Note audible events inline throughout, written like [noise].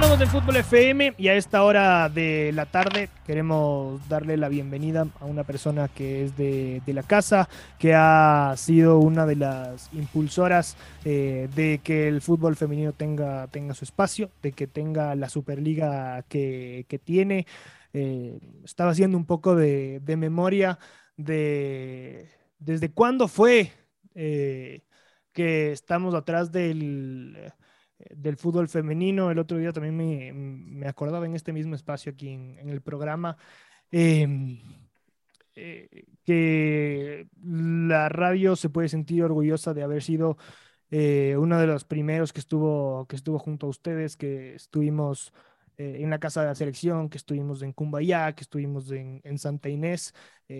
Continuamos del Fútbol FM y a esta hora de la tarde queremos darle la bienvenida a una persona que es de, la casa, que ha sido una de las impulsoras eh, de que el fútbol femenino tenga, tenga su espacio, de que tenga la Superliga que, tiene. Eh, estaba haciendo un poco de, memoria de desde cuándo fue eh, que estamos atrás del del fútbol femenino. El otro día también me, acordaba en este mismo espacio aquí en, el programa em, eh, que la radio se puede sentir orgullosa de haber sido eh, uno de los primeros que estuvo, que estuvo junto a ustedes, que estuvimos eh, en la casa de la selección, que estuvimos en Cumbayá, que estuvimos en, Santa Inés,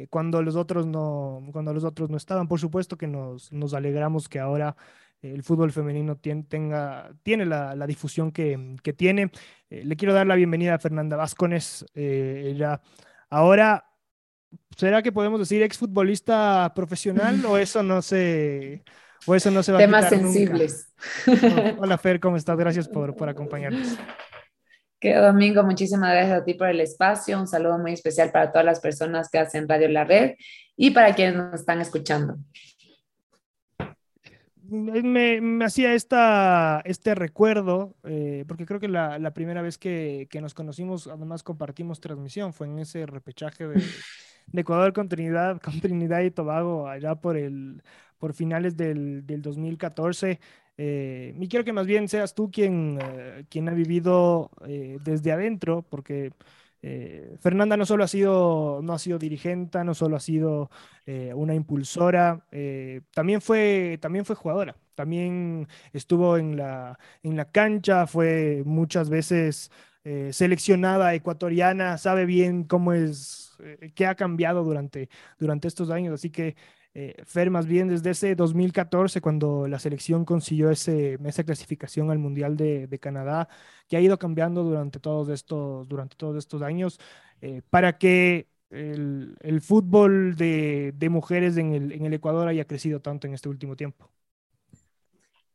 cuando los otros no, cuando los otros no estaban. Por supuesto que nos, nos alegramos que ahora el fútbol femenino tiene, tenga, tiene la, difusión que, tiene. Eh, le quiero dar la bienvenida a Fernanda Vázquez. Eh, ella ahora, ¿será que podemos decir exfutbolista profesional o eso no se, o eso no se va a Temas sensibles. hola Fer, ¿cómo estás? Gracias por, por acompañarnos. Que Domingo, muchísimas gracias a ti por el espacio. Un saludo muy especial para todas las personas que hacen Radio La Red y para quienes nos están escuchando me, hacía esta, este recuerdo, eh, porque creo que la, la primera vez que, que, nos conocimos, además compartimos transmisión, fue en ese repechaje de, [laughs] de, Ecuador con Trinidad, con Trinidad y Tobago, allá por, el, por finales del, del 2014. Eh, y quiero que más bien seas tú quien, eh, quien ha vivido eh, desde adentro, porque eh, Fernanda no solo ha sido, no ha sido dirigente, no solo ha sido eh, una impulsora, eh, también, fue, también fue jugadora, también estuvo en la, en la cancha, fue muchas veces seleccionada ecuatoriana, sabe bien cómo es, qué ha cambiado durante, durante estos años, así que eh, Fer, más bien desde ese 2014, cuando la selección consiguió ese, esa clasificación al Mundial de, Canadá, que ha ido cambiando durante todos estos, durante todos estos años, eh, para que el, fútbol de, mujeres en el, Ecuador haya crecido tanto en este último tiempo.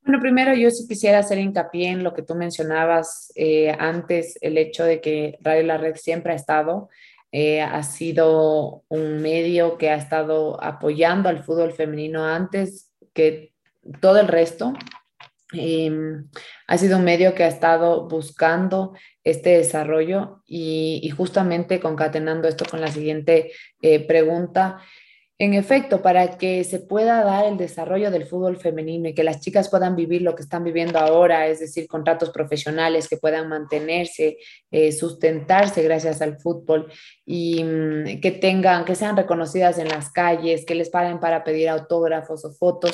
Bueno, primero yo sí quisiera hacer hincapié en lo que tú mencionabas eh, antes, el hecho de que Radio La Red siempre ha estado eh, ha sido un medio que ha estado apoyando al fútbol femenino antes que todo el resto. Em, ha sido un medio que ha estado buscando este desarrollo y, justamente concatenando esto con la siguiente eh, pregunta, en efecto, para que se pueda dar el desarrollo del fútbol femenino y que las chicas puedan vivir lo que están viviendo ahora, es decir, contratos profesionales que puedan mantenerse, eh, sustentarse gracias al fútbol y mm, que tengan, que sean reconocidas en las calles, que les paguen para pedir autógrafos o fotos.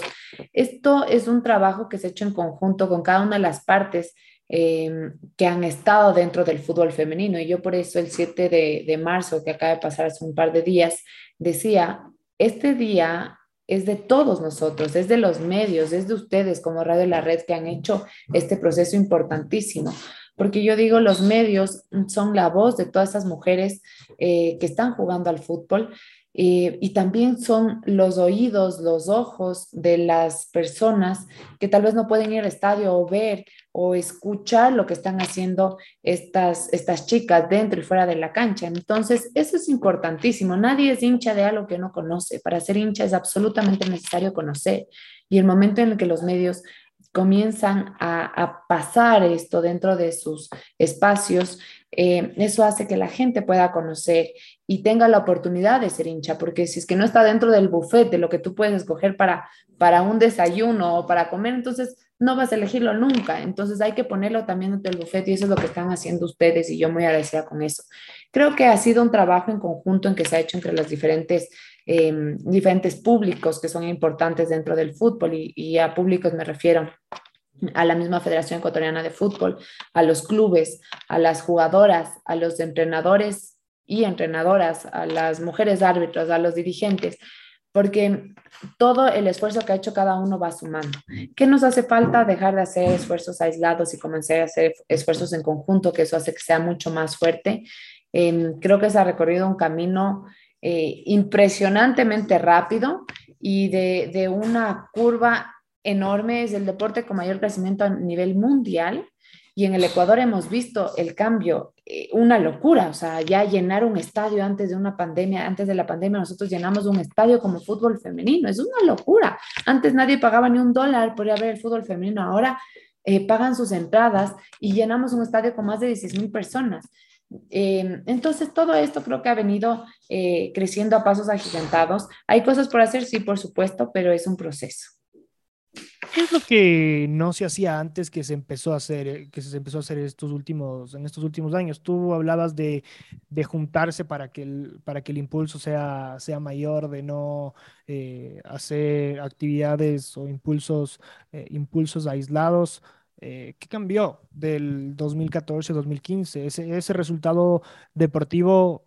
Esto es un trabajo que se ha hecho en conjunto con cada una de las partes em, que han estado dentro del fútbol femenino. Y yo por eso el 7 de, de marzo, que acaba de pasar hace un par de días, decía, este día es de todos nosotros, es de los medios, es de ustedes como Radio La Red que han hecho este proceso importantísimo. Porque yo digo, los medios son la voz de todas esas mujeres eh, que están jugando al fútbol eh, y también son los oídos, los ojos de las personas que tal vez no pueden ir al estadio o ver o escuchar lo que están haciendo estas, estas chicas dentro y fuera de la cancha. Entonces, eso es importantísimo. Nadie es hincha de algo que no conoce. Para ser hincha es absolutamente necesario conocer. Y el momento en el que los medios comienzan a, pasar esto dentro de sus espacios, eh, eso hace que la gente pueda conocer y tenga la oportunidad de ser hincha, porque si es que no está dentro del buffet de lo que tú puedes escoger para, para un desayuno o para comer, entonces no vas a elegirlo nunca. Entonces hay que ponerlo también dentro del buffet y eso es lo que están haciendo ustedes y yo muy agradecida con eso. Creo que ha sido un trabajo en conjunto en que se ha hecho entre los diferentes, em, diferentes públicos que son importantes dentro del fútbol y a públicos me refiero a la misma Federación Ecuatoriana de Fútbol, a los clubes, a las jugadoras, a los entrenadores y entrenadoras, a las mujeres árbitros, a los dirigentes, porque todo el esfuerzo que ha hecho cada uno va sumando. ¿Qué nos hace falta? Dejar de hacer esfuerzos aislados y comenzar a hacer esfuerzos en conjunto, que eso hace que sea mucho más fuerte. Em, creo que se ha recorrido un camino eh, impresionantemente rápido y de, de una curva enorme, es el deporte con mayor crecimiento a nivel mundial Y en el Ecuador hemos visto el cambio, eh, una locura, o sea, ya llenar un estadio antes de una pandemia, antes de la pandemia nosotros llenamos un estadio como fútbol femenino, es una locura. Antes nadie pagaba ni un dólar por ir a ver el fútbol femenino, ahora eh, pagan sus entradas y llenamos un estadio con más de 16 mil personas. Eh, entonces, todo esto creo que ha venido creciendo a pasos agigantados. Hay cosas por hacer, sí, por supuesto, pero es un proceso. ¿Qué es lo que no se hacía antes que se empezó a hacer, eh, que se empezó a hacer estos últimos, en estos últimos años? Tú hablabas de, juntarse para que el, para que el impulso sea, sea mayor, de no eh, hacer actividades o impulsos, eh, impulsos aislados. ¿Qué cambió del 2014-2015? Ese, ese resultado deportivo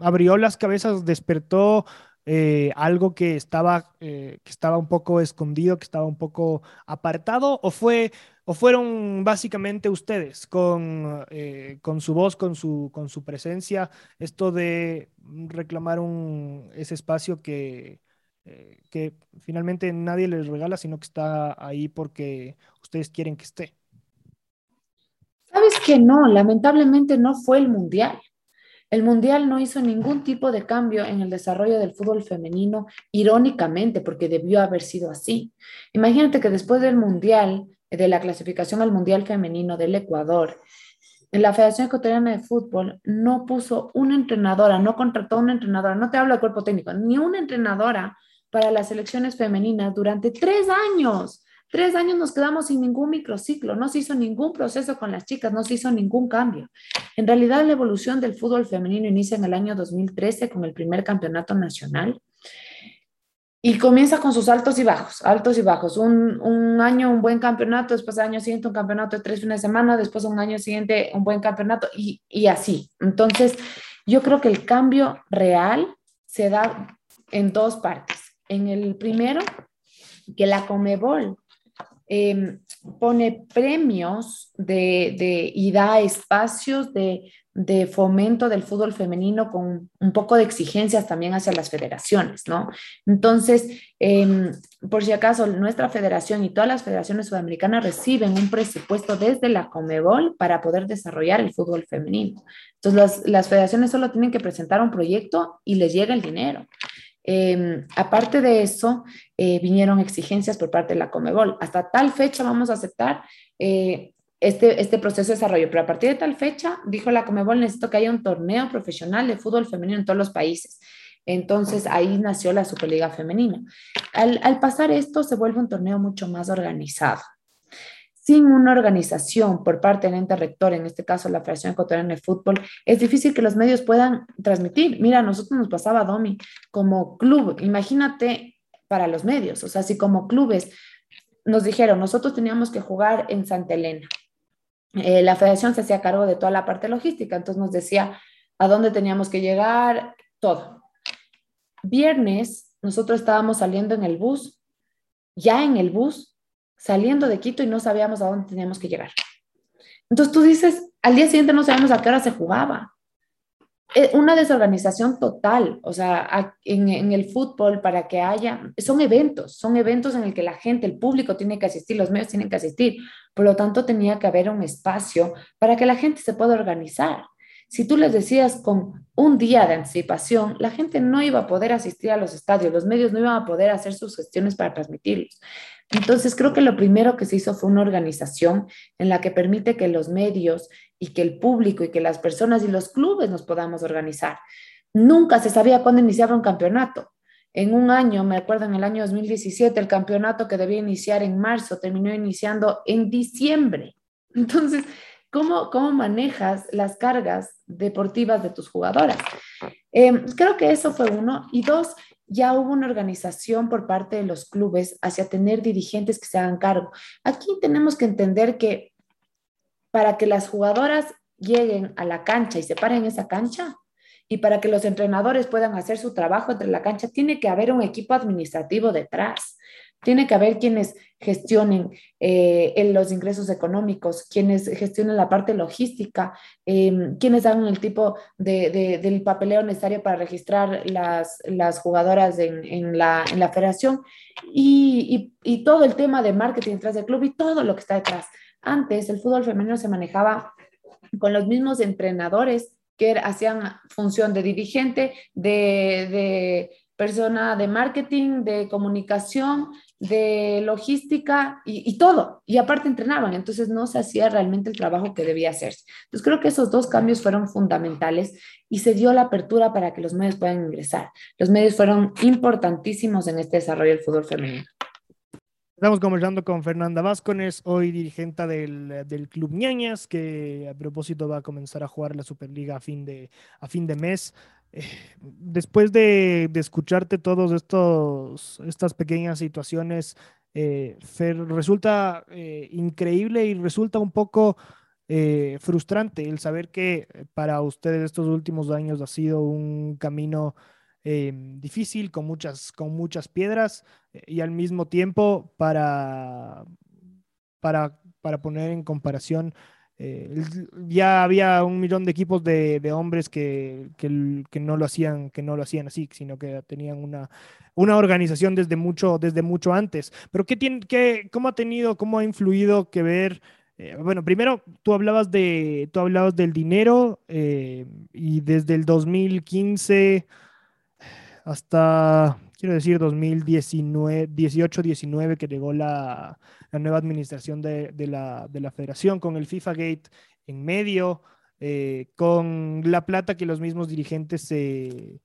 abrió las cabezas, despertó eh, algo que estaba, eh, que estaba un poco escondido, que estaba un poco apartado, o, fue, o fueron básicamente ustedes con, eh, con su voz, con su, con su presencia, esto de reclamar un, ese espacio que, que finalmente nadie les regala, sino que está ahí porque ustedes quieren que esté. Sabes que no, lamentablemente no fue el mundial. El Mundial no hizo ningún tipo de cambio en el desarrollo del fútbol femenino, irónicamente, porque debió haber sido así. Imagínate que después del Mundial, de la clasificación al Mundial femenino del Ecuador, la Federación Ecuatoriana de Fútbol no puso una entrenadora, no contrató una entrenadora, no te hablo de cuerpo técnico, ni una entrenadora para las selecciones femeninas durante tres años. Tres años nos quedamos sin ningún microciclo, no se hizo ningún proceso con las chicas, no se hizo ningún cambio. En realidad, la evolución del fútbol femenino inicia en el año 2013 con el primer campeonato nacional y comienza con sus altos y bajos, altos y bajos. Un, año un buen campeonato, después al año siguiente un campeonato de tres fines de semana, después un año siguiente un buen campeonato y, y así. Entonces, yo creo que el cambio real se da en dos partes. En el primero, que la Comebol Em, pone premios de, y da espacios de, fomento del fútbol femenino con un poco de exigencias también hacia las federaciones, ¿no? Entonces, em, por si acaso, nuestra federación y todas las federaciones sudamericanas reciben un presupuesto desde la Comebol para poder desarrollar el fútbol femenino. Entonces, las, las federaciones solo tienen que presentar un proyecto y les llega el dinero. Em, aparte de eso, eh, vinieron exigencias por parte de la Comebol. Hasta tal fecha vamos a aceptar eh, este, este proceso de desarrollo, pero a partir de tal fecha, dijo la Comebol, necesito que haya un torneo profesional de fútbol femenino en todos los países. Entonces ahí nació la Superliga Femenina. Al, al pasar esto, se vuelve un torneo mucho más organizado sin una organización por parte del ente rector, en este caso la Federación Ecuatoriana de Fútbol, es difícil que los medios puedan transmitir. Mira, nosotros nos pasaba, Domi, como club, imagínate para los medios, o sea, si como clubes nos dijeron, nosotros teníamos que jugar en Santa Elena, eh, la federación se hacía cargo de toda la parte logística, entonces nos decía a dónde teníamos que llegar, todo. Viernes, nosotros estábamos saliendo en el bus, ya en el bus saliendo de Quito y no sabíamos a dónde teníamos que llegar. Entonces tú dices, al día siguiente no sabemos a qué hora se jugaba. Eh, una desorganización total, o sea, en, el fútbol para que haya, son eventos, son eventos en el que la gente, el público tiene que asistir, los medios tienen que asistir, por lo tanto tenía que haber un espacio para que la gente se pueda organizar. Si tú les decías con un día de anticipación, la gente no iba a poder asistir a los estadios, los medios no iban a poder hacer sus gestiones para transmitirlos. Entonces, creo que lo primero que se hizo fue una organización en la que permite que los medios y que el público y que las personas y los clubes nos podamos organizar. Nunca se sabía cuándo iniciaba un campeonato. En un año, me acuerdo en el año 2017, el campeonato que debía iniciar en marzo terminó iniciando en diciembre. Entonces, ¿cómo, cómo manejas las cargas deportivas de tus jugadoras? Eh, creo que eso fue uno. Y dos, ya hubo una organización por parte de los clubes hacia tener dirigentes que se hagan cargo. Aquí tenemos que entender que para que las jugadoras lleguen a la cancha y se paren en esa cancha y para que los entrenadores puedan hacer su trabajo entre la cancha, tiene que haber un equipo administrativo detrás. Tiene que haber quienes gestionen eh, los ingresos económicos, quienes gestionen la parte logística, em, quienes hagan el tipo de, del papeleo necesario para registrar las, las jugadoras en, la, federación y, y, todo el tema de marketing detrás del club y todo lo que está detrás. Antes el fútbol femenino se manejaba con los mismos entrenadores que hacían función de dirigente, de, de persona de marketing, de comunicación, de logística y, todo. Y aparte entrenaban, entonces no se hacía realmente el trabajo que debía hacerse. Entonces creo que esos dos cambios fueron fundamentales y se dio la apertura para que los medios puedan ingresar. Los medios fueron importantísimos en este desarrollo del fútbol femenino. Estamos conversando con Fernanda Vázquez, hoy dirigente del, del, Club Ñañas, que a propósito va a comenzar a jugar la Superliga a fin de, a fin de mes. [laughs] Después de, de, escucharte todas estas pequeñas situaciones, eh, resulta eh, increíble y resulta un poco eh, frustrante el saber que para ustedes estos últimos años ha sido un camino difícil, con muchas, con muchas piedras y al mismo tiempo para, para, para poner en comparación eh, ya había un millón de equipos de, hombres que, que, que, no lo hacían, que no lo hacían así, sino que tenían una, una organización desde mucho, desde mucho antes. Pero ¿qué tiene, qué, ¿cómo ha tenido, cómo ha influido que ver? Eh, bueno, primero tú hablabas, de, tú hablabas del dinero eh, y desde el 2015 hasta, quiero decir, 2019, 18-19 que llegó la, nueva administración de, la, de, la, federación con el FIFA Gate en medio, eh, con la plata que los mismos dirigentes se,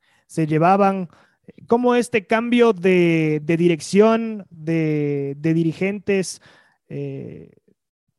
llevaban. ¿Cómo este cambio de, de dirección de, dirigentes eh,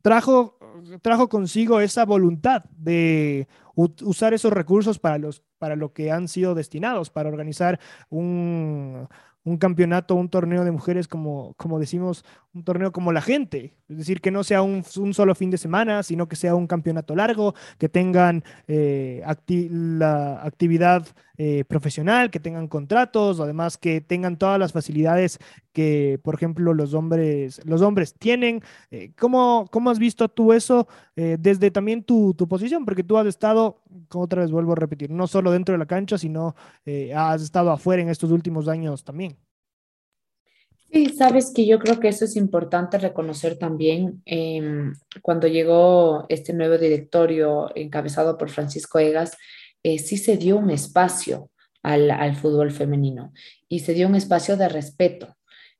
trajo, trajo consigo esa voluntad de usar esos recursos para, los, para lo que han sido destinados, para organizar un, un campeonato, un torneo de mujeres, como, como decimos, un torneo como la gente. Es decir, que no sea un, solo fin de semana, sino que sea un campeonato largo, que tengan eh, la actividad eh, profesional, que tengan contratos, además que tengan todas las facilidades que, por ejemplo, los hombres, los hombres tienen. Eh, ¿cómo, ¿cómo, has visto tú eso desde también tu, tu, posición? Porque tú has estado, otra vez vuelvo a repetir, no solo dentro de la cancha, sino has estado afuera en estos últimos años también. Sí, sabes que yo creo que eso es importante reconocer también em, cuando llegó este nuevo directorio encabezado por Francisco Egas, eh, sí se dio un espacio al, fútbol femenino y se dio un espacio de respeto.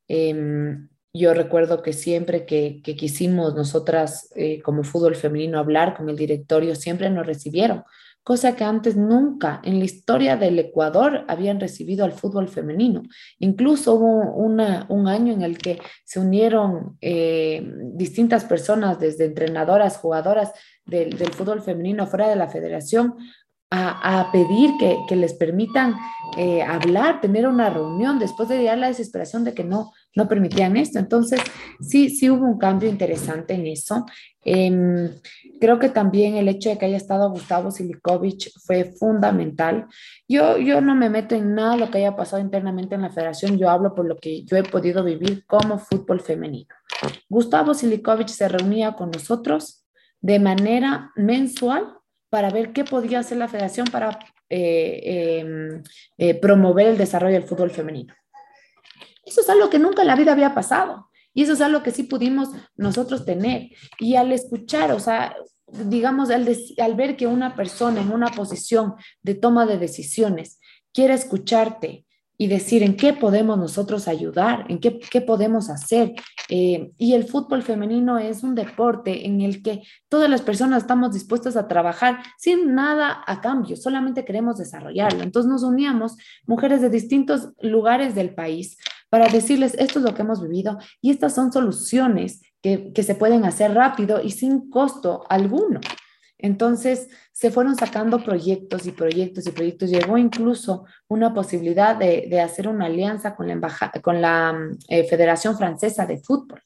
Em, yo recuerdo que siempre que, quisimos nosotras eh, como fútbol femenino hablar con el directorio, siempre nos recibieron cosa que antes nunca en la historia del Ecuador habían recibido al fútbol femenino. Incluso hubo un año en el que se unieron eh, distintas personas, desde entrenadoras, jugadoras del, fútbol femenino fuera de la federación, a, pedir que, les permitan eh, hablar, tener una reunión, después de ya la desesperación de que no, no permitían esto. Entonces, sí, sí hubo un cambio interesante en eso. Em, creo que también el hecho de que haya estado Gustavo Silikovic fue fundamental. Yo, yo no me meto en nada lo que haya pasado internamente en la federación, yo hablo por lo que yo he podido vivir como fútbol femenino. Gustavo Silikovic se reunía con nosotros de manera mensual para ver qué podía hacer la federación para eh, em, eh, promover el desarrollo del fútbol femenino. Eso es algo que nunca en la vida había pasado. Y eso es algo que sí pudimos nosotros tener. Y al escuchar, o sea, digamos, al, al ver que una persona en una posición de toma de decisiones quiere escucharte, y decir en qué podemos nosotros ayudar, en qué, qué podemos hacer. Eh, y el fútbol femenino es un deporte en el que todas las personas estamos dispuestas a trabajar sin nada a cambio, solamente queremos desarrollarlo. Entonces nos uníamos mujeres de distintos lugares del país para decirles esto es lo que hemos vivido y estas son soluciones que, que se pueden hacer rápido y sin costo alguno. Entonces se fueron sacando proyectos y proyectos y proyectos. Llegó incluso una posibilidad de, hacer una alianza con la, con la eh, Federación Francesa de Fútbol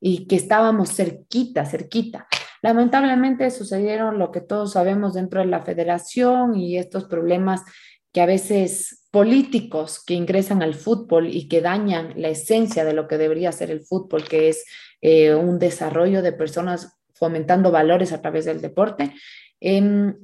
y que estábamos cerquita, cerquita. Lamentablemente sucedieron lo que todos sabemos dentro de la federación y estos problemas que a veces políticos que ingresan al fútbol y que dañan la esencia de lo que debería ser el fútbol, que es eh, un desarrollo de personas fomentando valores a través del deporte. Em,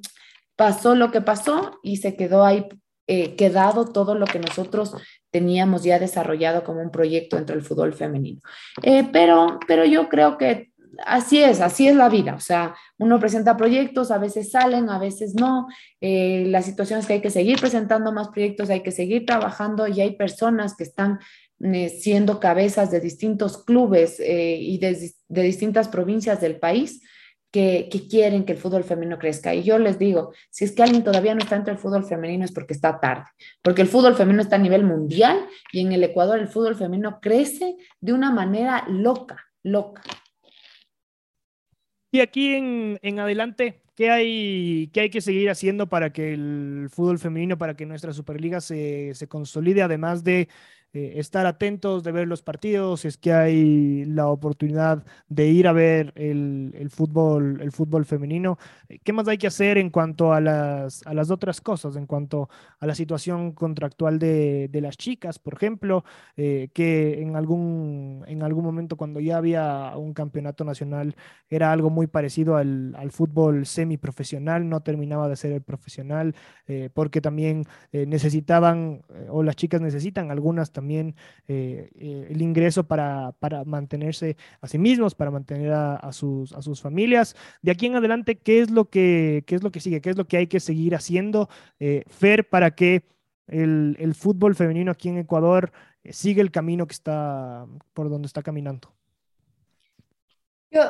pasó lo que pasó y se quedó ahí eh, quedado todo lo que nosotros teníamos ya desarrollado como un proyecto dentro del fútbol femenino. Eh, pero, pero yo creo que así es, así es la vida. O sea, uno presenta proyectos, a veces salen, a veces no. Eh, la situación es que hay que seguir presentando más proyectos, hay que seguir trabajando y hay personas que están siendo cabezas de distintos clubes eh, y de, de, distintas provincias del país que, que, quieren que el fútbol femenino crezca. Y yo les digo, si es que alguien todavía no está entre el fútbol femenino es porque está tarde, porque el fútbol femenino está a nivel mundial y en el Ecuador el fútbol femenino crece de una manera loca, loca. Y aquí en, en adelante, ¿qué hay, ¿qué hay que seguir haciendo para que el fútbol femenino, para que nuestra Superliga se, se consolide, además de eh, estar atentos de ver los partidos, si es que hay la oportunidad de ir a ver el, el, fútbol, el fútbol femenino. ¿Qué más hay que hacer en cuanto a las, a las otras cosas, en cuanto a la situación contractual de, de las chicas, por ejemplo, eh, que en algún, en algún momento cuando ya había un campeonato nacional era algo muy parecido al, al fútbol semiprofesional, no terminaba de ser el profesional, eh, porque también necesitaban, o las chicas necesitan algunas también también eh, eh, el ingreso para, para, mantenerse a sí mismos, para mantener a, a, sus, a sus familias. De aquí en adelante, ¿qué es lo que, qué es lo que sigue? ¿Qué es lo que hay que seguir haciendo, eh, Fer, para que el, el, fútbol femenino aquí en Ecuador eh, siga el camino que está, por donde está caminando? Yo,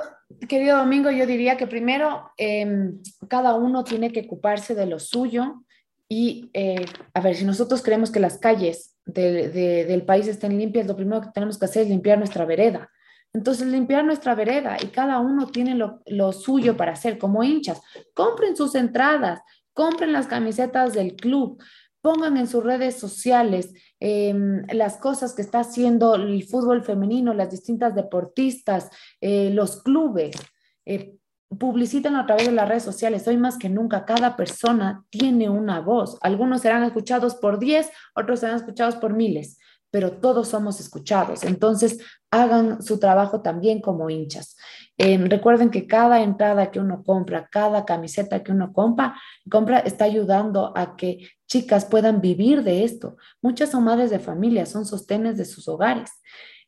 querido Domingo, yo diría que primero eh, cada uno tiene que ocuparse de lo suyo y, eh, a ver, si nosotros creemos que las calles de, de, del país estén limpias, lo primero que tenemos que hacer es limpiar nuestra vereda. Entonces, limpiar nuestra vereda y cada uno tiene lo, lo, suyo para hacer como hinchas. Compren sus entradas, compren las camisetas del club, pongan en sus redes sociales eh, las cosas que está haciendo el fútbol femenino, las distintas deportistas, eh, los clubes. Eh, publicitan a través de las redes sociales. Hoy más que nunca, cada persona tiene una voz. Algunos serán escuchados por 10, otros serán escuchados por miles, pero todos somos escuchados. Entonces, hagan su trabajo también como hinchas. Eh, recuerden que cada entrada que uno compra, cada camiseta que uno compra, compra está ayudando a que chicas puedan vivir de esto. Muchas son madres de familia, son sostenes de sus hogares.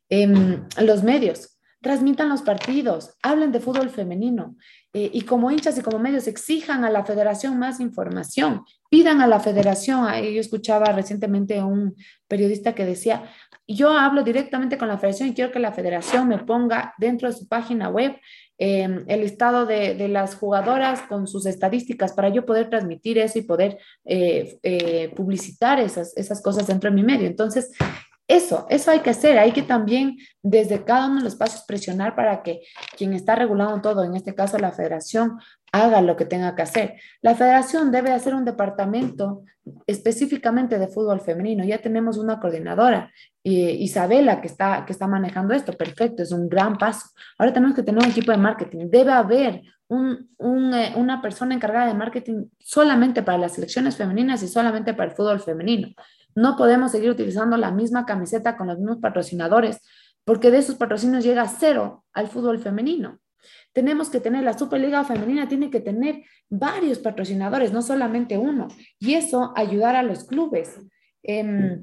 Eh, los medios, transmitan los partidos, hablen de fútbol femenino eh, y como hinchas y como medios exijan a la federación más información, pidan a la federación, yo escuchaba recientemente un periodista que decía, yo hablo directamente con la federación y quiero que la federación me ponga dentro de su página web eh, el estado de, de, las jugadoras con sus estadísticas para yo poder transmitir eso y poder eh, eh, publicitar esas, esas cosas dentro de mi medio. Entonces, eso, eso hay que hacer, hay que también desde cada uno de los pasos presionar para que quien está regulando todo, en este caso la federación, haga lo que tenga que hacer. La federación debe hacer un departamento específicamente de fútbol femenino. Ya tenemos una coordinadora, Isabela, que está, que está manejando esto. Perfecto, es un gran paso. Ahora tenemos que tener un equipo de marketing. Debe haber un, eh, una persona encargada de marketing solamente para las selecciones femeninas y solamente para el fútbol femenino. No podemos seguir utilizando la misma camiseta con los mismos patrocinadores, porque de esos patrocinios llega cero al fútbol femenino. Tenemos que tener, la Superliga Femenina tiene que tener varios patrocinadores, no solamente uno, y eso ayudar a los clubes. Eh,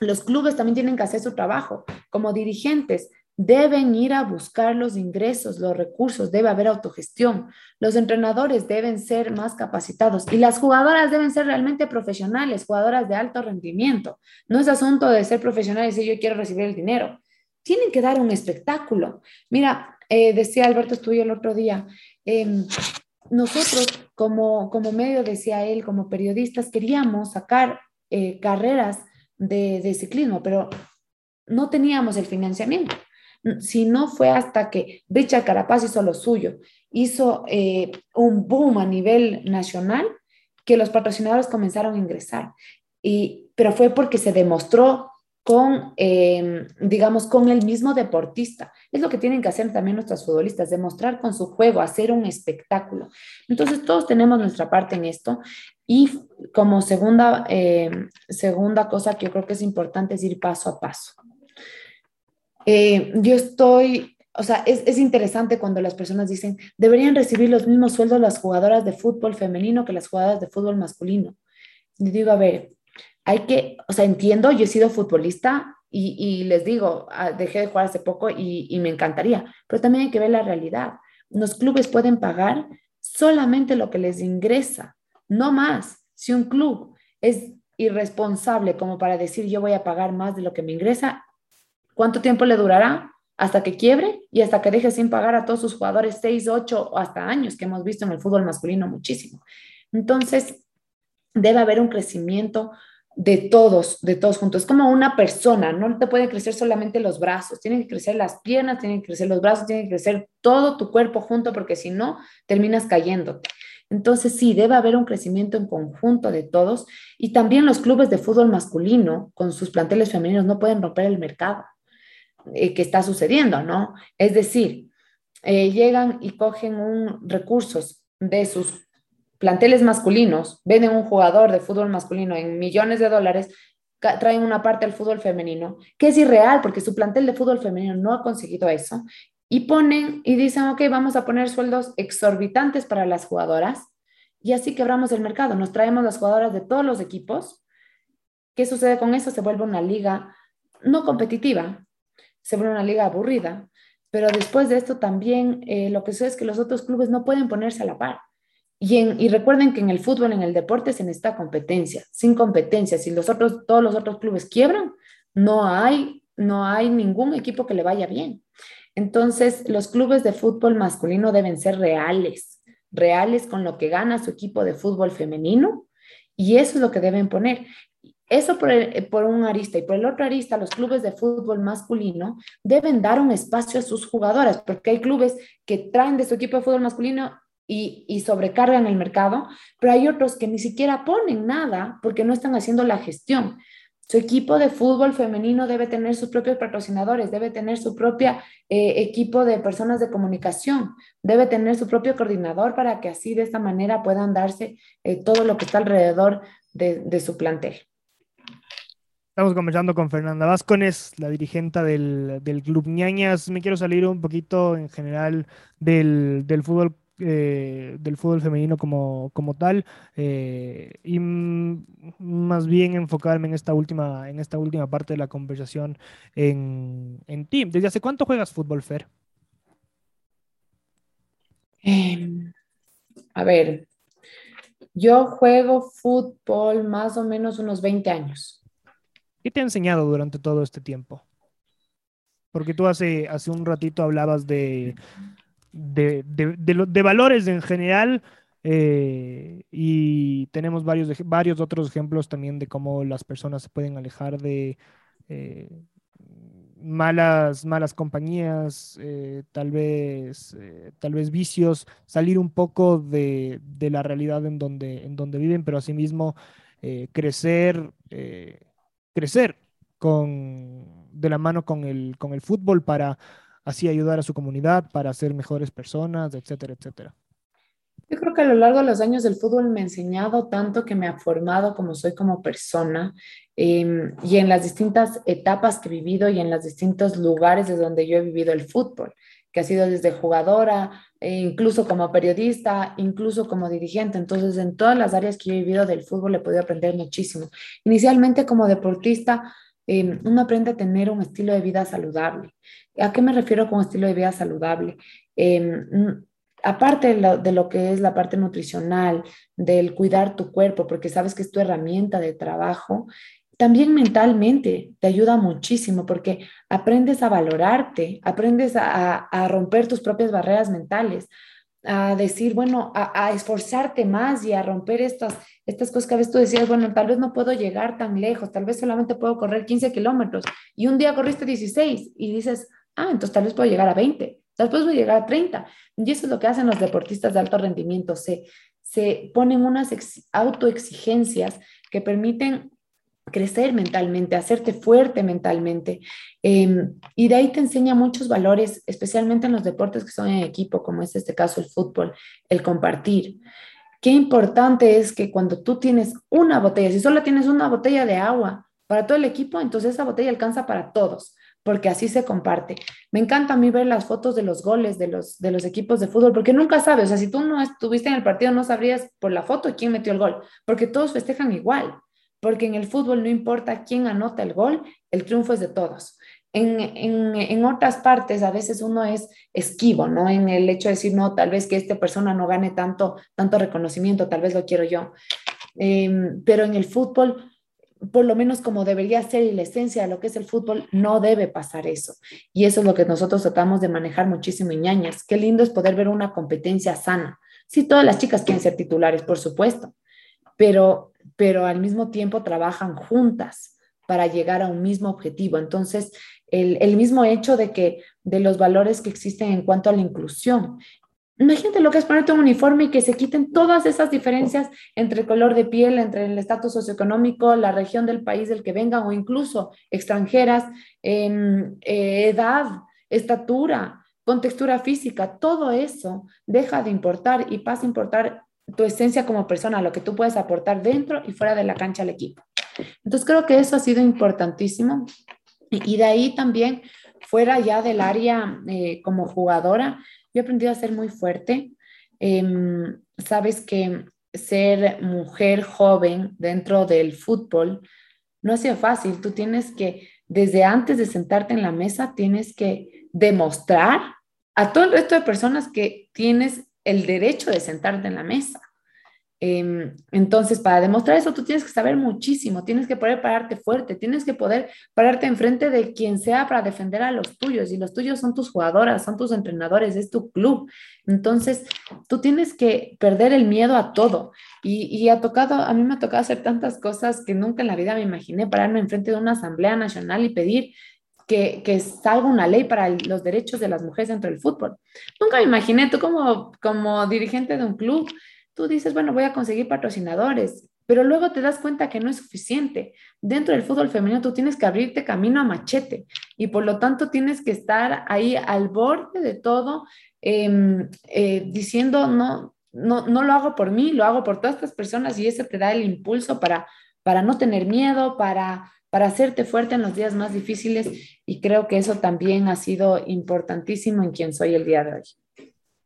los clubes también tienen que hacer su trabajo como dirigentes deben ir a buscar los ingresos, los recursos, debe haber autogestión. Los entrenadores deben ser más capacitados y las jugadoras deben ser realmente profesionales, jugadoras de alto rendimiento. No es asunto de ser profesional y yo quiero recibir el dinero. Tienen que dar un espectáculo. Mira, eh, decía Alberto Estudio el otro día, eh, nosotros como, como medio, decía él, como periodistas, queríamos sacar eh, carreras de, de ciclismo, pero no teníamos el financiamiento si no fue hasta que Richard Carapaz hizo lo suyo, hizo eh, un boom a nivel nacional, que los patrocinadores comenzaron a ingresar. Y, pero fue porque se demostró con, eh, digamos, con el mismo deportista. Es lo que tienen que hacer también nuestros futbolistas, demostrar con su juego, hacer un espectáculo. Entonces, todos tenemos nuestra parte en esto. Y como segunda, eh, segunda cosa que yo creo que es importante es ir paso a paso. Eh, yo estoy, o sea, es, es, interesante cuando las personas dicen, deberían recibir los mismos sueldos las jugadoras de fútbol femenino que las jugadoras de fútbol masculino. Y digo, a ver, hay que, o sea, entiendo, yo he sido futbolista y, les digo, ah, dejé de jugar hace poco y, y me encantaría, pero también hay que ver la realidad. Los clubes pueden pagar solamente lo que les ingresa, no más. Si un club es irresponsable como para decir yo voy a pagar más de lo que me ingresa, ¿cuánto tiempo le durará? Hasta que quiebre y hasta que deje sin pagar a todos sus jugadores seis, ocho o hasta años que hemos visto en el fútbol masculino muchísimo. Entonces, debe haber un crecimiento de todos, de todos juntos. Es como una persona, no te pueden crecer solamente los brazos, tienen que crecer las piernas, tienen que crecer los brazos, tienen que crecer todo tu cuerpo junto, porque si no, terminas cayéndote. Entonces, sí, debe haber un crecimiento en conjunto de todos y también los clubes de fútbol masculino con sus planteles femeninos no pueden romper el mercado eh, que está sucediendo, ¿no? Es decir, eh, llegan y cogen recursos de sus planteles masculinos, venden un jugador de fútbol masculino en millones de dólares, traen una parte al fútbol femenino, que es irreal porque su plantel de fútbol femenino no ha conseguido eso, y ponen y dicen, ok, vamos a poner sueldos exorbitantes para las jugadoras, y así quebramos el mercado, nos traemos las jugadoras de todos los equipos. ¿Qué sucede con eso? Se vuelve una liga no competitiva, se vuelve una liga aburrida, pero después de esto también eh, lo que sucede es que los otros clubes no pueden ponerse a la par. Y, recuerden que en el fútbol, en el deporte, se necesita competencia. Sin competencia, si los otros, todos los otros clubes quiebran, no hay, no hay ningún equipo que le vaya bien. Entonces, los clubes de fútbol masculino deben ser reales, reales con lo que gana su equipo de fútbol femenino, y eso es lo que deben poner. Eso por, por, un arista y por el otro arista, los clubes de fútbol masculino deben dar un espacio a sus jugadoras, porque hay clubes que traen de su equipo de fútbol masculino y, sobrecargan el mercado, pero hay otros que ni siquiera ponen nada porque no están haciendo la gestión. Su equipo de fútbol femenino debe tener sus propios patrocinadores, debe tener su propio eh, equipo de personas de comunicación, debe tener su propio coordinador para que así de esta manera puedan darse eh, todo lo que está alrededor de, su plantel. Estamos conversando con Fernanda Vázquez, la dirigente del, del, Club Ñañas. Me quiero salir un poquito en general del, del fútbol eh, del fútbol femenino como, como tal eh, y más bien enfocarme en esta última, en esta última parte de la conversación en, en ti. ¿Desde hace cuánto juegas fútbol, Fer? Em, a ver, yo juego fútbol más o menos unos 20 años. ¿Qué te ha enseñado durante todo este tiempo? Porque tú hace, hace un ratito hablabas de, de, de, valores en general. Eh, y tenemos varios, varios otros ejemplos también de cómo las personas se pueden alejar de eh, malas, malas compañías, eh, tal, vez, tal vez vicios, salir un poco de, de, la realidad en donde, en donde viven, pero asimismo crecer, crecer con, de la mano con el, con el fútbol para así ayudar a su comunidad para ser mejores personas, etcétera, etcétera. Yo creo que a lo largo de los años el fútbol me ha enseñado tanto que me ha formado como soy como persona em, y en las distintas etapas que he vivido y en los distintos lugares de donde yo he vivido el fútbol, que ha sido desde jugadora, e incluso como periodista, incluso como dirigente. Entonces, en todas las áreas que he vivido del fútbol he podido aprender muchísimo. Inicialmente como deportista, em, uno aprende a tener un estilo de vida saludable. ¿A qué me refiero con estilo de vida saludable? Em, aparte de lo, que es la parte nutricional, del cuidar tu cuerpo, porque sabes que es tu herramienta de trabajo, también mentalmente te ayuda muchísimo porque aprendes a valorarte, aprendes a, romper tus propias barreras mentales, a decir, bueno, a, esforzarte más y a romper estas, estas cosas que a veces tú decías, bueno, tal vez no puedo llegar tan lejos, tal vez solamente puedo correr 15 kilómetros y un día corriste 16 y dices, ah, entonces tal vez puedo llegar a 20, tal vez puedo llegar a 30. Y eso es lo que hacen los deportistas de alto rendimiento, se, se ponen unas autoexigencias que permiten crecer mentalmente, hacerte fuerte mentalmente. Em, y de ahí te enseña muchos valores, especialmente en los deportes que son en equipo, como es este caso el fútbol, el compartir. Qué importante es que cuando tú tienes una botella, si solo tienes una botella de agua para todo el equipo, entonces esa botella alcanza para todos porque así se comparte. Me encanta a mí ver las fotos de los goles de los, de los equipos de fútbol, porque nunca sabes, o sea, si tú no estuviste en el partido, no sabrías por la foto quién metió el gol, porque todos festejan igual, porque en el fútbol no importa quién anota el gol, el triunfo es de todos. En, en, otras partes a veces uno es esquivo, ¿no? En el hecho de decir, no, tal vez que esta persona no gane tanto, tanto reconocimiento, tal vez lo quiero yo. Em, pero en el fútbol, por lo menos como debería ser y la esencia de lo que es el fútbol, no debe pasar eso. Y eso es lo que nosotros tratamos de manejar muchísimo en ñañas. Qué lindo es poder ver una competencia sana. Sí, todas las chicas quieren ser titulares, por supuesto, pero, pero al mismo tiempo trabajan juntas para llegar a un mismo objetivo. Entonces, el, el, mismo hecho de que de los valores que existen en cuanto a la inclusión. Imagínate lo que es ponerte un uniforme y que se quiten todas esas diferencias entre el color de piel, entre el estatus socioeconómico, la región del país del que vengan o incluso extranjeras, eh, edad, estatura, contextura física, todo eso deja de importar y pasa a importar tu esencia como persona, lo que tú puedes aportar dentro y fuera de la cancha al equipo. Entonces creo que eso ha sido importantísimo. Y de ahí también, fuera ya del área eh, como jugadora, yo he aprendido a ser muy fuerte. Em, sabes que ser mujer joven dentro del fútbol no ha sido fácil. Tú tienes que, desde antes de sentarte en la mesa, tienes que demostrar a todo el resto de personas que tienes el derecho de sentarte en la mesa. Em, entonces, para demostrar eso, tú tienes que saber muchísimo, tienes que poder pararte fuerte, tienes que poder pararte enfrente de quien sea para defender a los tuyos. Y los tuyos son tus jugadoras, son tus entrenadores, es tu club. Entonces, tú tienes que perder el miedo a todo. Y, y ha tocado, a mí me ha tocado hacer tantas cosas que nunca en la vida me imaginé pararme enfrente de una asamblea nacional y pedir que, salga una ley para los derechos de las mujeres dentro del fútbol. Nunca me imaginé, tú como, como dirigente de un club, tú dices, bueno, voy a conseguir patrocinadores, pero luego te das cuenta que no es suficiente. Dentro del fútbol femenino tú tienes que abrirte camino a machete y por lo tanto tienes que estar ahí al borde de todo, em, eh, diciendo, no, no, no lo hago por mí, lo hago por todas estas personas y eso te da el impulso para, para no tener miedo, para, para hacerte fuerte en los días más difíciles y creo que eso también ha sido importantísimo en quien soy el día de hoy.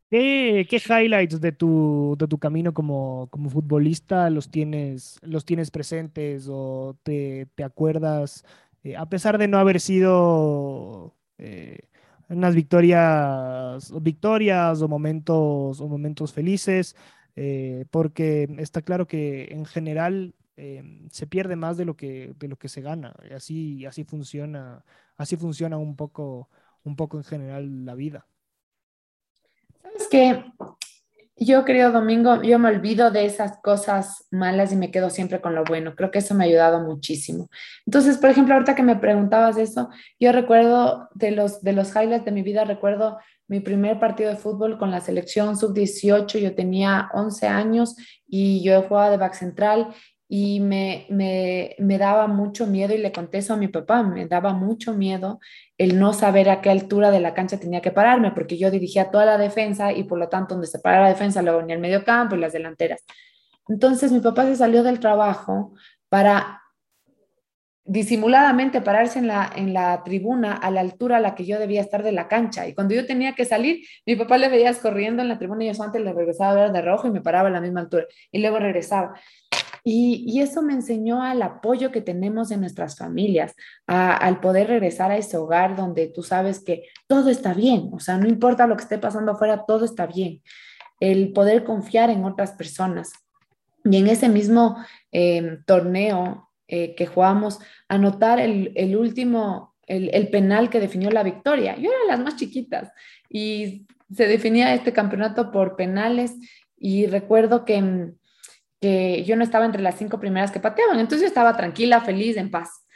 ¿Qué, highlights de tu, de tu camino como, como, futbolista los tienes, los tienes presentes o te, te acuerdas, eh, a pesar de no haber sido eh, unas victorias, victorias o momentos, o momentos felices? Eh, porque está claro que en general se pierde más de lo que, de lo que se gana. Así, así funciona, así funciona un poco, un poco en general la vida. Es que yo creo, Domingo, yo me olvido de esas cosas malas y me quedo siempre con lo bueno. Creo que eso me ha ayudado muchísimo. Entonces, por ejemplo, ahorita que me preguntabas eso, yo recuerdo de los, de los highlights de mi vida, recuerdo mi primer partido de fútbol con la selección sub-18. Yo tenía 11 años y yo jugaba de back central y me, me, me, daba mucho miedo y le conté eso a mi papá, me daba mucho miedo el no saber a qué altura de la cancha tenía que pararme, porque yo dirigía toda la defensa y por lo tanto donde se para la defensa luego venía el medio campo y las delanteras. Entonces mi papá se salió del trabajo para disimuladamente pararse en la, en la tribuna a la altura a la que yo debía estar de la cancha. Y cuando yo tenía que salir, mi papá le veía corriendo en la tribuna y yo antes le regresaba a ver de rojo y me paraba a la misma altura. Y luego regresaba. Y, eso me enseñó al apoyo que tenemos en nuestras familias, al poder regresar a ese hogar donde tú sabes que todo está bien, o sea, no importa lo que esté pasando afuera, todo está bien. El poder confiar en otras personas. Y en ese mismo em, torneo eh, que jugamos, anotar el, último, el, el penal que definió la victoria. Yo era las más chiquitas y se definía este campeonato por penales y recuerdo que em, que yo no estaba entre las cinco primeras que pateaban, entonces yo estaba tranquila, feliz, en paz.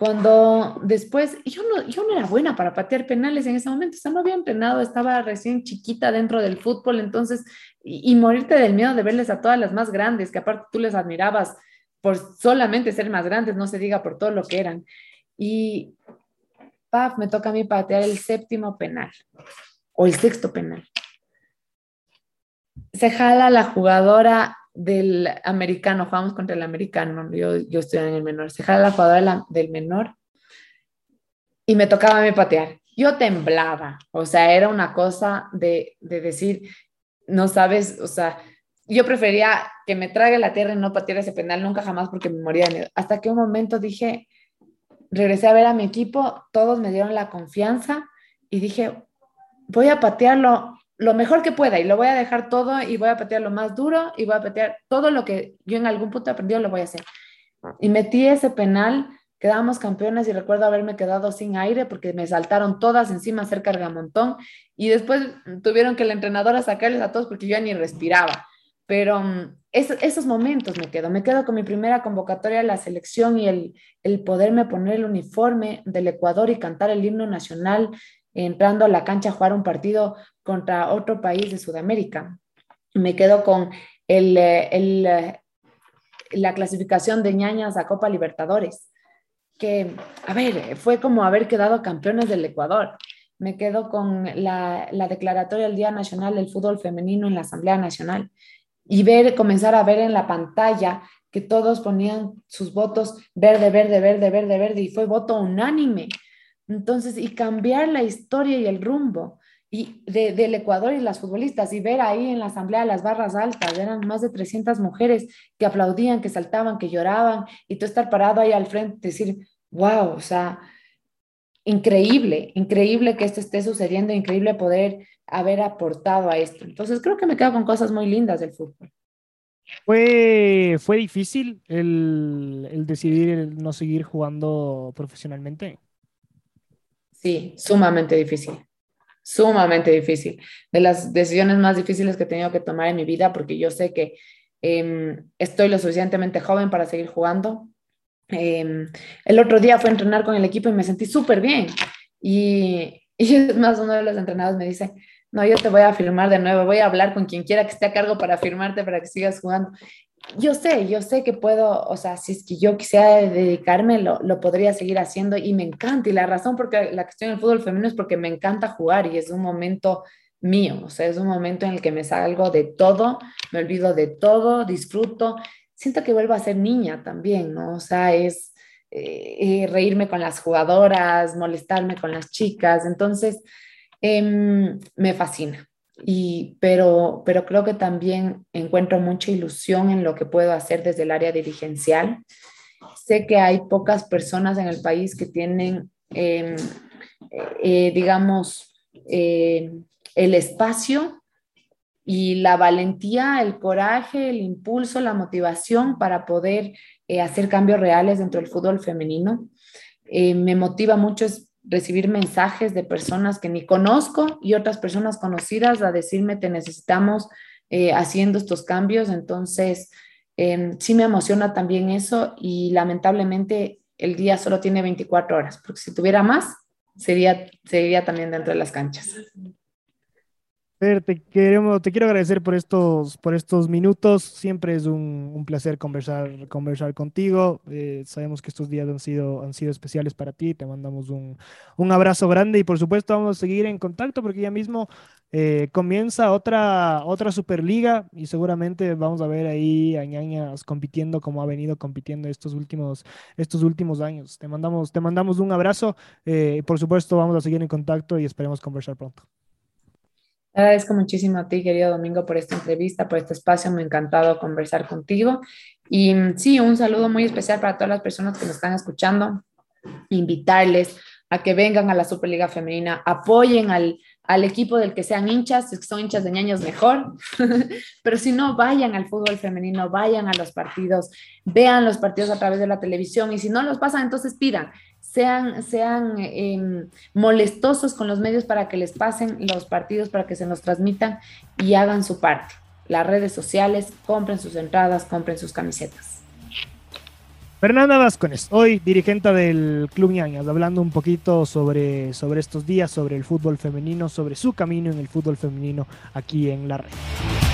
Cuando después, yo no, yo no era buena para patear penales en ese momento, o sea, no había entrenado, estaba recién chiquita dentro del fútbol, entonces, y, morirte del miedo de verles a todas las más grandes, que aparte tú les admirabas por solamente ser más grandes, no se diga por todo lo que eran. Y, paf, me toca a mí patear el séptimo penal, o el sexto penal. Se jala la jugadora del americano, jugamos contra el americano, yo, yo estoy en el menor, se jala la jugadora del menor y me tocaba a mí patear. Yo temblaba, o sea, era una cosa de, de decir, no sabes, o sea, yo prefería que me trague la tierra y no patear ese penal nunca jamás porque me moría de miedo. Hasta que un momento dije, regresé a ver a mi equipo, todos me dieron la confianza y dije, voy a patearlo lo mejor que pueda y lo voy a dejar todo y voy a patear lo más duro y voy a patear todo lo que yo en algún punto he aprendido, lo voy a hacer. Y metí ese penal, quedamos campeones y recuerdo haberme quedado sin aire porque me saltaron todas encima cerca del montón y después tuvieron que el entrenador a sacarles a todos porque yo ya ni respiraba. Pero mm, esos momentos me quedo, me quedo con mi primera convocatoria a la selección y el, el poderme poner el uniforme del Ecuador y cantar el himno nacional entrando a la cancha a jugar un partido contra otro país de Sudamérica. Me quedo con el, el, la clasificación de ñañas a Copa Libertadores, que, a ver, fue como haber quedado campeones del Ecuador. Me quedo con la, la declaratoria del Día Nacional del Fútbol Femenino en la Asamblea Nacional y ver, comenzar a ver en la pantalla que todos ponían sus votos verde, verde, verde, verde, verde, y fue voto unánime. Entonces, y cambiar la historia y el rumbo y del Ecuador y las futbolistas, y ver ahí en la asamblea las barras altas, eran más de 300 mujeres que aplaudían, que saltaban, que lloraban, y tú estar parado ahí al frente, decir, wow, o sea, increíble, increíble que esto esté sucediendo, increíble poder haber aportado a esto. Entonces creo que me quedo con cosas muy lindas del fútbol. ¿Fue, fue difícil el, el decidir el no seguir jugando profesionalmente? Sí, sumamente difícil, sumamente difícil. De las decisiones más difíciles que he tenido que tomar en mi vida, porque yo sé que em, estoy lo suficientemente joven para seguir jugando. Em, el otro día fue a entrenar con el equipo y me sentí súper bien. Y, y es más, uno de los entrenados me dice, no, yo te voy a firmar de nuevo, voy a hablar con quien quiera que esté a cargo para firmarte para que sigas jugando. Yo sé, yo sé que puedo, o sea, si es que yo quisiera dedicarme, lo, lo podría seguir haciendo y me encanta. Y la razón por la que estoy fútbol femenino es porque me encanta jugar y es un momento mío, o sea, es un momento en el que me salgo de todo, me olvido de todo, disfruto, siento que vuelvo a ser niña también, ¿no? O sea, es eh, eh, reírme con las jugadoras, molestarme con las chicas, entonces Em, me fascina. Y, pero, pero creo que también encuentro mucha ilusión en lo que puedo hacer desde el área dirigencial. Sé que hay pocas personas en el país que tienen, em, eh, digamos, eh, el espacio y la valentía, el coraje, el impulso, la motivación para poder eh, hacer cambios reales dentro del fútbol femenino. me motiva mucho recibir mensajes de personas que ni conozco y otras personas conocidas a decirme te necesitamos eh, haciendo estos cambios. Entonces, em, sí me emociona también eso y lamentablemente el día solo tiene 24 horas, porque si tuviera más, sería, sería también dentro de las canchas te, queremos, te quiero agradecer por estos, por estos minutos. Siempre es un, un placer conversar, conversar contigo. Eh, sabemos que estos días han sido, han sido especiales para ti. Te mandamos un, un abrazo grande y por supuesto vamos a seguir en contacto porque ya mismo eh, comienza otra, otra Superliga y seguramente vamos a ver ahí a Ñañas compitiendo como ha venido compitiendo estos últimos, estos últimos años. Te mandamos, te mandamos un abrazo. Eh, por supuesto vamos a seguir en contacto y esperemos conversar pronto. Agradezco muchísimo a ti, querido Domingo, por esta entrevista, por este espacio. Me ha encantado conversar contigo. Y mm, sí, un saludo muy especial para todas las personas que nos están escuchando. Invitarles a que vengan a la Superliga Femenina, apoyen al, al equipo del que sean hinchas, si son hinchas de ñaños mejor, [laughs] pero si no, vayan al fútbol femenino, vayan a los partidos, vean los partidos a través de la televisión y si no los pasan, entonces pidan sean, sean em, molestosos con los medios para que les pasen los partidos, para que se nos transmitan y hagan su parte. Las redes sociales, compren sus entradas, compren sus camisetas. Fernanda Vázquez, hoy dirigente del Club Ñañas, hablando un poquito sobre, sobre estos días, sobre el fútbol femenino, sobre su camino en el fútbol femenino aquí en la red.